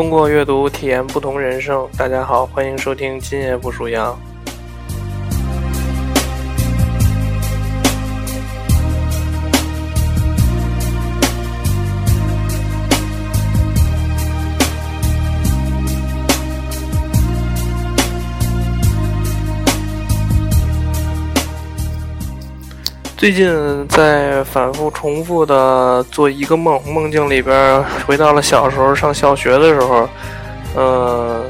通过阅读体验不同人生。大家好，欢迎收听《今夜不属羊》。最近在反复重复的做一个梦，梦境里边回到了小时候上小学的时候，呃，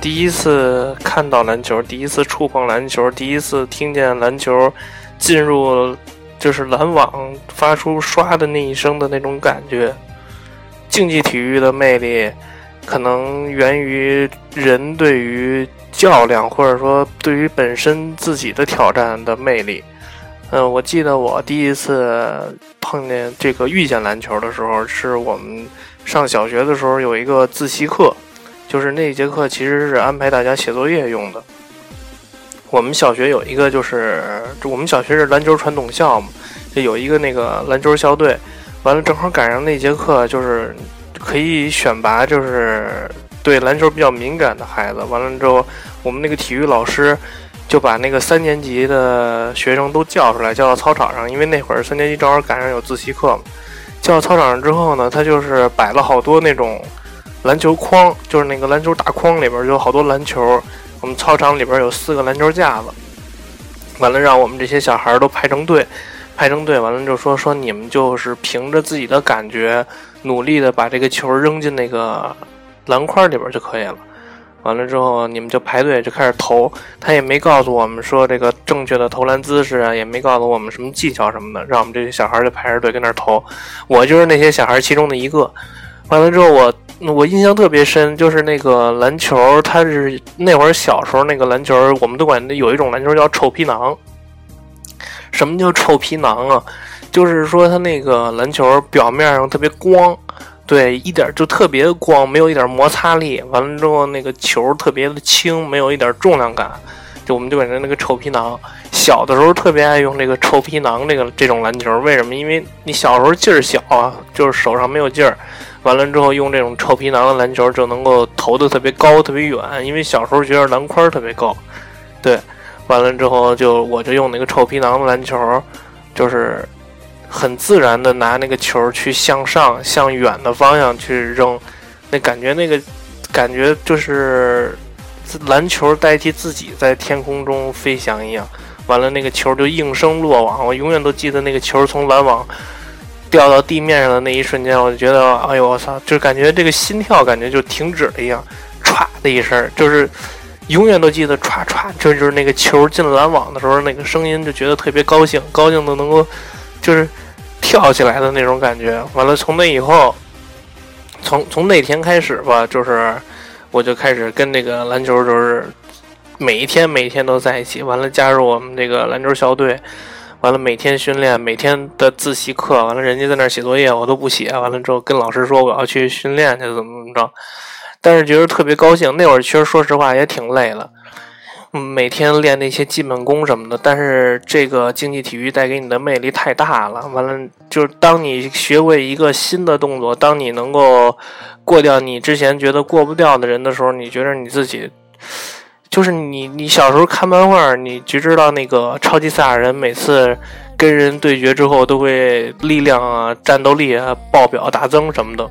第一次看到篮球，第一次触碰篮球，第一次听见篮球进入就是篮网发出刷的那一声的那种感觉。竞技体育的魅力，可能源于人对于较量，或者说对于本身自己的挑战的魅力。嗯，我记得我第一次碰见这个遇见篮球的时候，是我们上小学的时候有一个自习课，就是那节课其实是安排大家写作业用的。我们小学有一个就是，我们小学是篮球传统校嘛，就有一个那个篮球校队。完了，正好赶上那节课，就是可以选拔，就是对篮球比较敏感的孩子。完了之后，我们那个体育老师。就把那个三年级的学生都叫出来，叫到操场上，因为那会儿三年级正好赶上有自习课嘛。叫到操场上之后呢，他就是摆了好多那种篮球框，就是那个篮球大框里边就有好多篮球。我们操场里边有四个篮球架子，完了让我们这些小孩都排成队，排成队，完了就说说你们就是凭着自己的感觉，努力的把这个球扔进那个篮筐里边就可以了。完了之后，你们就排队就开始投。他也没告诉我们说这个正确的投篮姿势啊，也没告诉我们什么技巧什么的，让我们这些小孩就排着队跟那投。我就是那些小孩其中的一个。完了之后，我我印象特别深，就是那个篮球，他是那会儿小时候那个篮球，我们都管那有一种篮球叫臭皮囊。什么叫臭皮囊啊？就是说他那个篮球表面上特别光。对，一点就特别光，没有一点摩擦力。完了之后，那个球特别的轻，没有一点重量感。就我们就感觉那个臭皮囊。小的时候特别爱用这个臭皮囊这个这种篮球，为什么？因为你小时候劲儿小啊，就是手上没有劲儿。完了之后，用这种臭皮囊的篮球就能够投的特别高、特别远。因为小时候觉得篮筐特别高。对，完了之后就我就用那个臭皮囊的篮球，就是。很自然的拿那个球去向上、向远的方向去扔，那感觉那个感觉就是篮球代替自己在天空中飞翔一样。完了，那个球就应声落网。我永远都记得那个球从篮网掉到地面上的那一瞬间，我就觉得，哎呦我操，就感觉这个心跳感觉就停止了一样，歘的一声，就是永远都记得歘歘，这就是那个球进篮网的时候那个声音，就觉得特别高兴，高兴的能够就是。跳起来的那种感觉，完了，从那以后，从从那天开始吧，就是我就开始跟那个篮球，就是每一天每一天都在一起。完了，加入我们这个篮球校队，完了每天训练，每天的自习课，完了人家在那写作业，我都不写。完了之后跟老师说我要去训练去，怎么怎么着，但是觉得特别高兴。那会儿其实说实话也挺累了。每天练那些基本功什么的，但是这个竞技体育带给你的魅力太大了。完了，就是当你学会一个新的动作，当你能够过掉你之前觉得过不掉的人的时候，你觉得你自己就是你。你小时候看漫画，你就知道那个超级赛亚人每次跟人对决之后，都会力量啊、战斗力啊爆表大增什么的。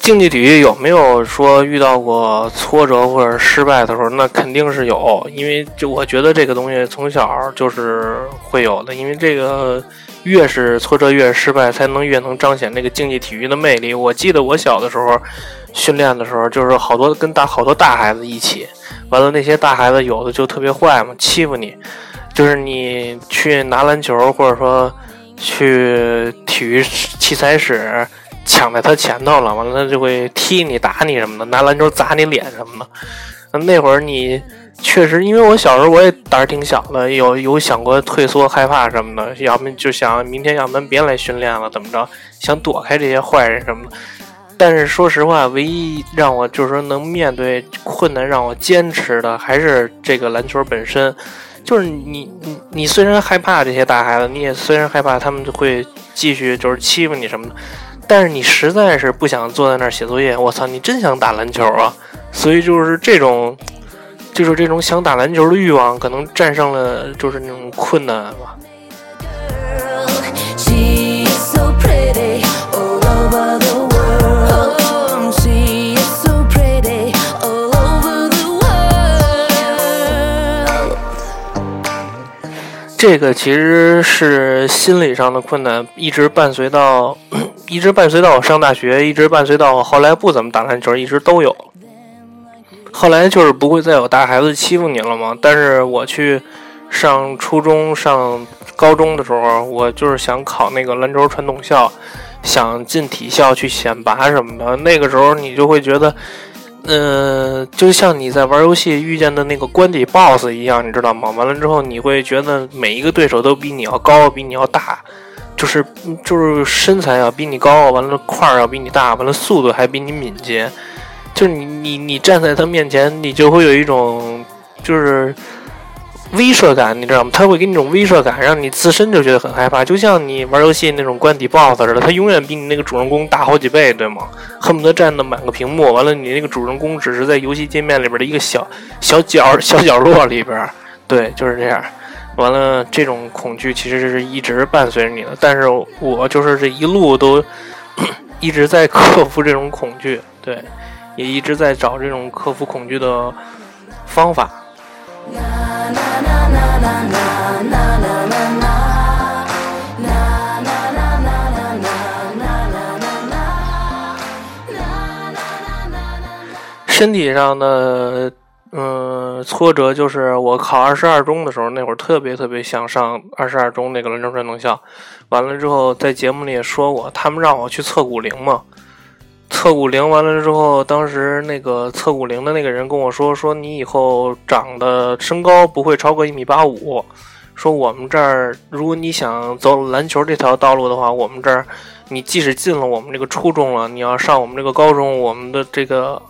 竞技体育有没有说遇到过挫折或者失败的时候？那肯定是有，因为就我觉得这个东西从小就是会有的，因为这个越是挫折越是失败，才能越能彰显这个竞技体育的魅力。我记得我小的时候训练的时候，就是好多跟大好多大孩子一起，完了那些大孩子有的就特别坏嘛，欺负你，就是你去拿篮球或者说。去体育器材室抢在他前头了，完了他就会踢你、打你什么的，拿篮球砸你脸什么的。那会儿你确实，因为我小时候我也胆儿挺小的，有有想过退缩、害怕什么的，要么就想明天要不然别来训练了，怎么着，想躲开这些坏人什么的。但是说实话，唯一让我就是说能面对困难让我坚持的，还是这个篮球本身。就是你你你虽然害怕这些大孩子，你也虽然害怕他们会继续就是欺负你什么的，但是你实在是不想坐在那儿写作业。我操，你真想打篮球啊！所以就是这种，就是这种想打篮球的欲望，可能战胜了就是那种困难吧。这个其实是心理上的困难，一直伴随到，一直伴随到我上大学，一直伴随到我后来不怎么打篮球，一直都有。后来就是不会再有大孩子欺负你了嘛。但是我去上初中、上高中的时候，我就是想考那个篮球传统校，想进体校去选拔什么的。那个时候你就会觉得。嗯，就像你在玩游戏遇见的那个关底 BOSS 一样，你知道吗？完了之后，你会觉得每一个对手都比你要高，比你要大，就是就是身材要比你高，完了块儿要比你大，完了速度还比你敏捷，就是你你你站在他面前，你就会有一种就是。威慑感，你知道吗？他会给你一种威慑感，让你自身就觉得很害怕，就像你玩游戏那种关底 BOSS 似的，他永远比你那个主人公大好几倍，对吗？恨不得占的满个屏幕，完了你那个主人公只是在游戏界面里边的一个小小角小角落里边，对，就是这样。完了，这种恐惧其实是一直伴随着你的，但是我就是这一路都 一直在克服这种恐惧，对，也一直在找这种克服恐惧的方法。身体上的嗯挫折就是我考二十二中的时候，那会儿特别特别想上二十二中那个兰州传统校，完了之后在节目里也说过，他们让我去测骨龄嘛。测骨龄完了之后，当时那个测骨龄的那个人跟我说：“说你以后长的身高不会超过一米八五。说我们这儿，如果你想走篮球这条道路的话，我们这儿，你即使进了我们这个初中了，你要上我们这个高中，我们的这个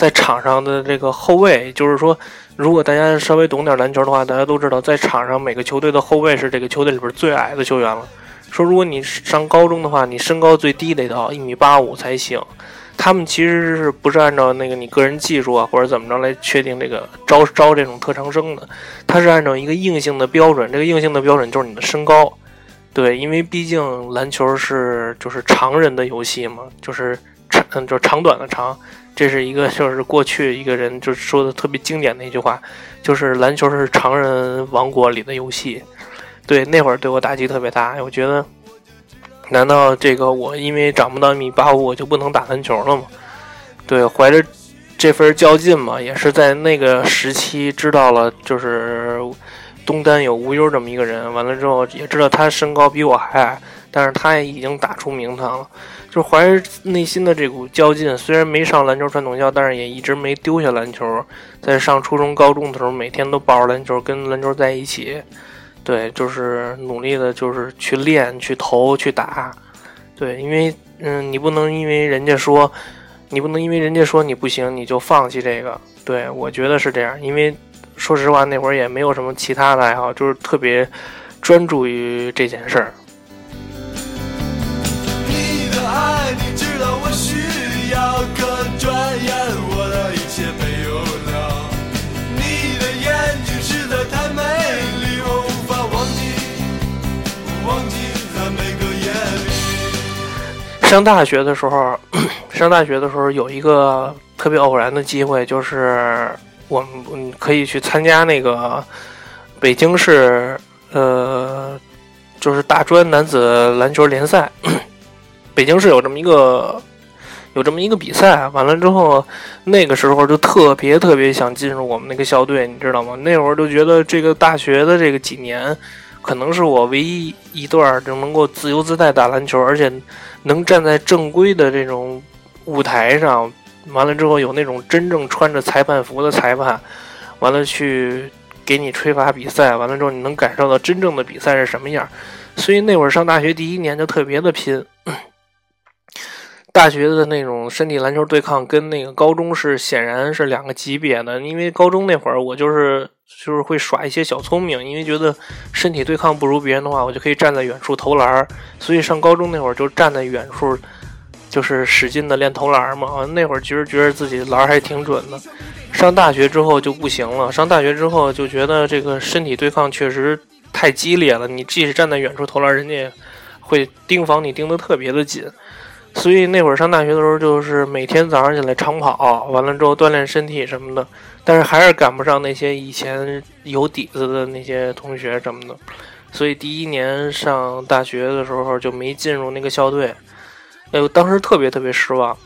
在场上的这个后卫，就是说，如果大家稍微懂点篮球的话，大家都知道，在场上每个球队的后卫是这个球队里边最矮的球员了。”说，如果你上高中的话，你身高最低得到一米八五才行。他们其实是不是按照那个你个人技术啊，或者怎么着来确定这个招招这种特长生的？他是按照一个硬性的标准，这个硬性的标准就是你的身高。对，因为毕竟篮球是就是常人的游戏嘛，就是嗯就是长短的长。这是一个就是过去一个人就说的特别经典的一句话，就是篮球是常人王国里的游戏。对，那会儿对我打击特别大。我觉得，难道这个我因为长不到一米八五，我就不能打篮球了吗？对，怀着这份较劲嘛，也是在那个时期知道了，就是东单有无忧这么一个人。完了之后，也知道他身高比我还矮，但是他也已经打出名堂了。就怀着内心的这股较劲，虽然没上篮球传统校，但是也一直没丢下篮球。在上初中、高中的时候，每天都抱着篮球，跟篮球在一起。对，就是努力的，就是去练、去投、去打。对，因为嗯，你不能因为人家说，你不能因为人家说你不行，你就放弃这个。对我觉得是这样，因为说实话，那会儿也没有什么其他的爱好，就是特别专注于这件事儿。上大学的时候，上大学的时候有一个特别偶然的机会，就是我们可以去参加那个北京市呃，就是大专男子篮球联赛。北京市有这么一个有这么一个比赛，完了之后，那个时候就特别特别想进入我们那个校队，你知道吗？那会儿就觉得这个大学的这个几年。可能是我唯一一段就能够自由自在打篮球，而且能站在正规的这种舞台上，完了之后有那种真正穿着裁判服的裁判，完了去给你吹罚比赛，完了之后你能感受到真正的比赛是什么样。所以那会儿上大学第一年就特别的拼。大学的那种身体篮球对抗跟那个高中是显然是两个级别的，因为高中那会儿我就是就是会耍一些小聪明，因为觉得身体对抗不如别人的话，我就可以站在远处投篮，所以上高中那会儿就站在远处，就是使劲的练投篮嘛。那会儿其实觉得自己篮还挺准的。上大学之后就不行了，上大学之后就觉得这个身体对抗确实太激烈了，你即使站在远处投篮，人家也会盯防你盯得特别的紧。所以那会上大学的时候，就是每天早上起来长跑，完了之后锻炼身体什么的，但是还是赶不上那些以前有底子的那些同学什么的。所以第一年上大学的时候就没进入那个校队，哎呦，当时特别特别失望。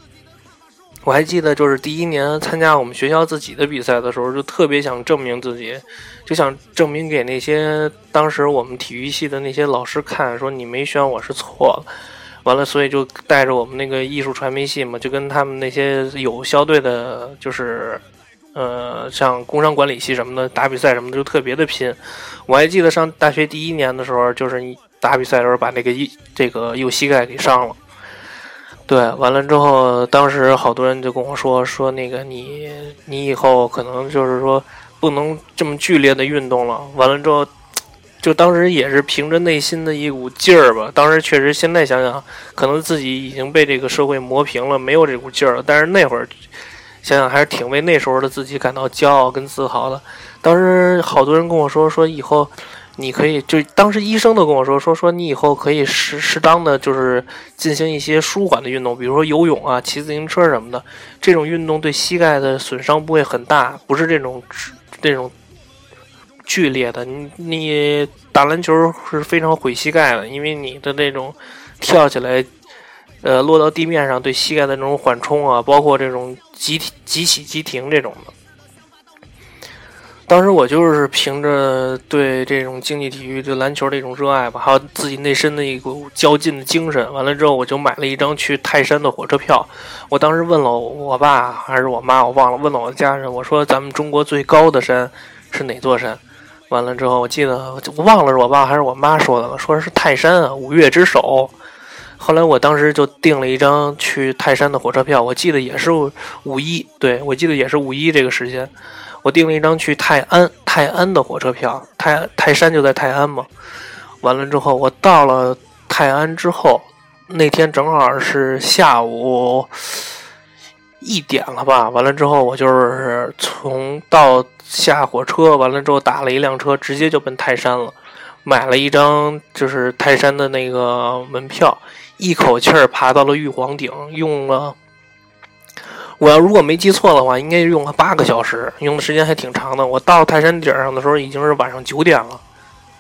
我还记得，就是第一年参加我们学校自己的比赛的时候，就特别想证明自己，就想证明给那些当时我们体育系的那些老师看，说你没选我是错了。完了，所以就带着我们那个艺术传媒系嘛，就跟他们那些有校队的，就是，呃，像工商管理系什么的打比赛什么的，就特别的拼。我还记得上大学第一年的时候，就是打比赛的时候把那个一这个右膝盖给伤了。对，完了之后，当时好多人就跟我说说那个你你以后可能就是说不能这么剧烈的运动了。完了之后。就当时也是凭着内心的一股劲儿吧，当时确实，现在想想，可能自己已经被这个社会磨平了，没有这股劲儿了。但是那会儿想想，还是挺为那时候的自己感到骄傲跟自豪的。当时好多人跟我说，说以后你可以，就当时医生都跟我说，说说你以后可以适适当的就是进行一些舒缓的运动，比如说游泳啊、骑自行车什么的。这种运动对膝盖的损伤不会很大，不是这种这种。剧烈的，你你打篮球是非常毁膝盖的，因为你的那种跳起来，呃，落到地面上对膝盖的那种缓冲啊，包括这种急急起急停这种的。当时我就是凭着对这种竞技体育、对篮球的一种热爱吧，还有自己内心的一股较劲的精神，完了之后我就买了一张去泰山的火车票。我当时问了我爸还是我妈，我忘了，问了我的家人，我说咱们中国最高的山是哪座山？完了之后，我记得我忘了是我爸还是我妈说的了，说是泰山啊，五岳之首。后来我当时就订了一张去泰山的火车票，我记得也是五一，对我记得也是五一这个时间，我订了一张去泰安泰安的火车票，泰泰山就在泰安嘛。完了之后，我到了泰安之后，那天正好是下午。一点了吧，完了之后我就是从到下火车，完了之后打了一辆车，直接就奔泰山了，买了一张就是泰山的那个门票，一口气儿爬到了玉皇顶，用了，我要如果没记错的话，应该用了八个小时，用的时间还挺长的。我到泰山顶上的时候已经是晚上九点了，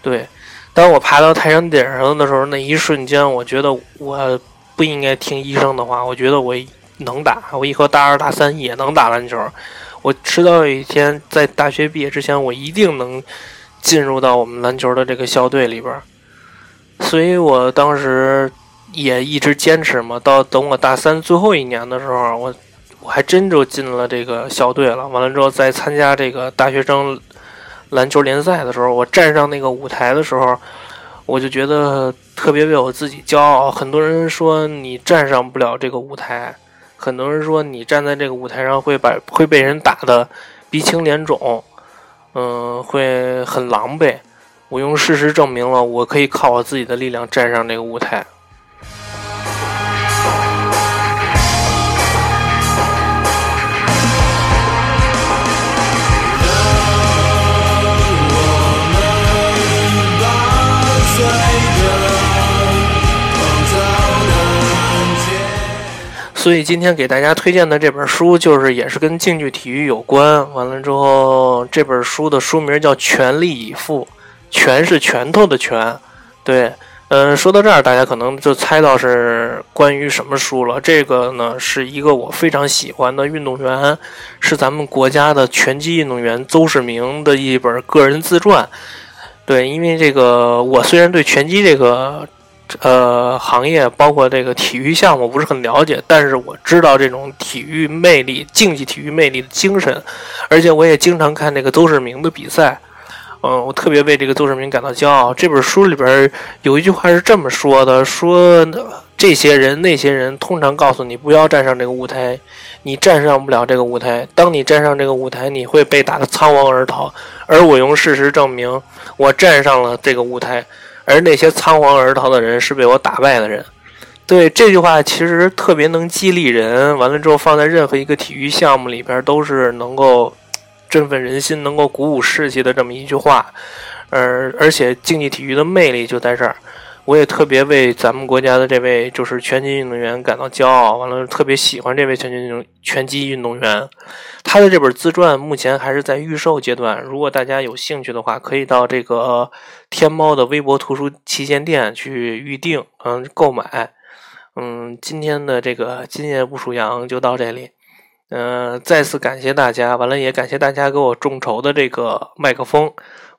对，当我爬到泰山顶上的时候，那一瞬间，我觉得我不应该听医生的话，我觉得我。能打，我以后大二大三也能打篮球。我迟早有一天在大学毕业之前，我一定能进入到我们篮球的这个校队里边。所以我当时也一直坚持嘛，到等我大三最后一年的时候，我我还真就进了这个校队了。完了之后，再参加这个大学生篮球联赛的时候，我站上那个舞台的时候，我就觉得特别为我自己骄傲。很多人说你站上不了这个舞台。很多人说你站在这个舞台上会把会被人打的鼻青脸肿，嗯，会很狼狈。我用事实证明了，我可以靠我自己的力量站上这个舞台。所以今天给大家推荐的这本书，就是也是跟竞技体育有关。完了之后，这本书的书名叫《全力以赴》，拳是拳头的拳。对，嗯，说到这儿，大家可能就猜到是关于什么书了。这个呢，是一个我非常喜欢的运动员，是咱们国家的拳击运动员邹市明的一本个人自传。对，因为这个我虽然对拳击这个呃行业，包括这个体育项目不是很了解，但是我知道这种体育魅力、竞技体育魅力的精神，而且我也经常看那个邹市明的比赛。嗯，我特别为这个邹市明感到骄傲。这本书里边有一句话是这么说的：说这些人、那些人通常告诉你不要站上这个舞台，你站上不了这个舞台。当你站上这个舞台，你会被打得仓皇而逃。而我用事实证明，我站上了这个舞台，而那些仓皇而逃的人是被我打败的人。对这句话其实特别能激励人。完了之后，放在任何一个体育项目里边都是能够。振奋人心、能够鼓舞士气的这么一句话，而而且竞技体育的魅力就在这儿。我也特别为咱们国家的这位就是拳击运动员感到骄傲。完了，特别喜欢这位拳击运动拳击运动员。他的这本自传目前还是在预售阶段。如果大家有兴趣的话，可以到这个天猫的微博图书旗舰店去预定，嗯，购买。嗯，今天的这个今夜不属羊就到这里。嗯，再次感谢大家，完了也感谢大家给我众筹的这个麦克风。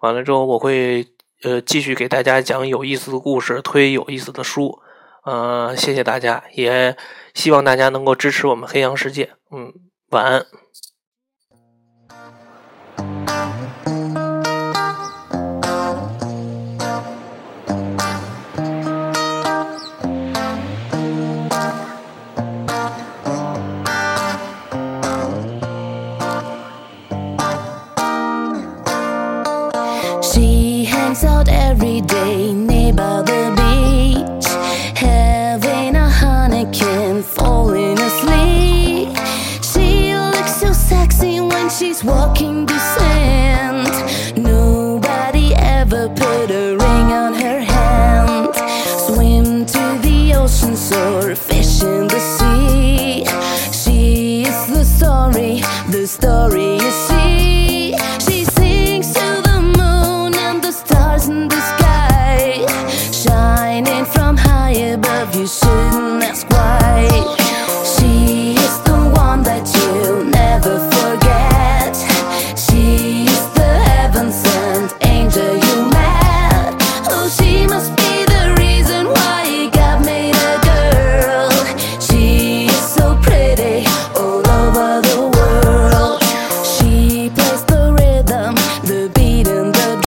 完了之后，我会呃继续给大家讲有意思的故事，推有意思的书。嗯，谢谢大家，也希望大家能够支持我们黑羊世界。嗯，晚安。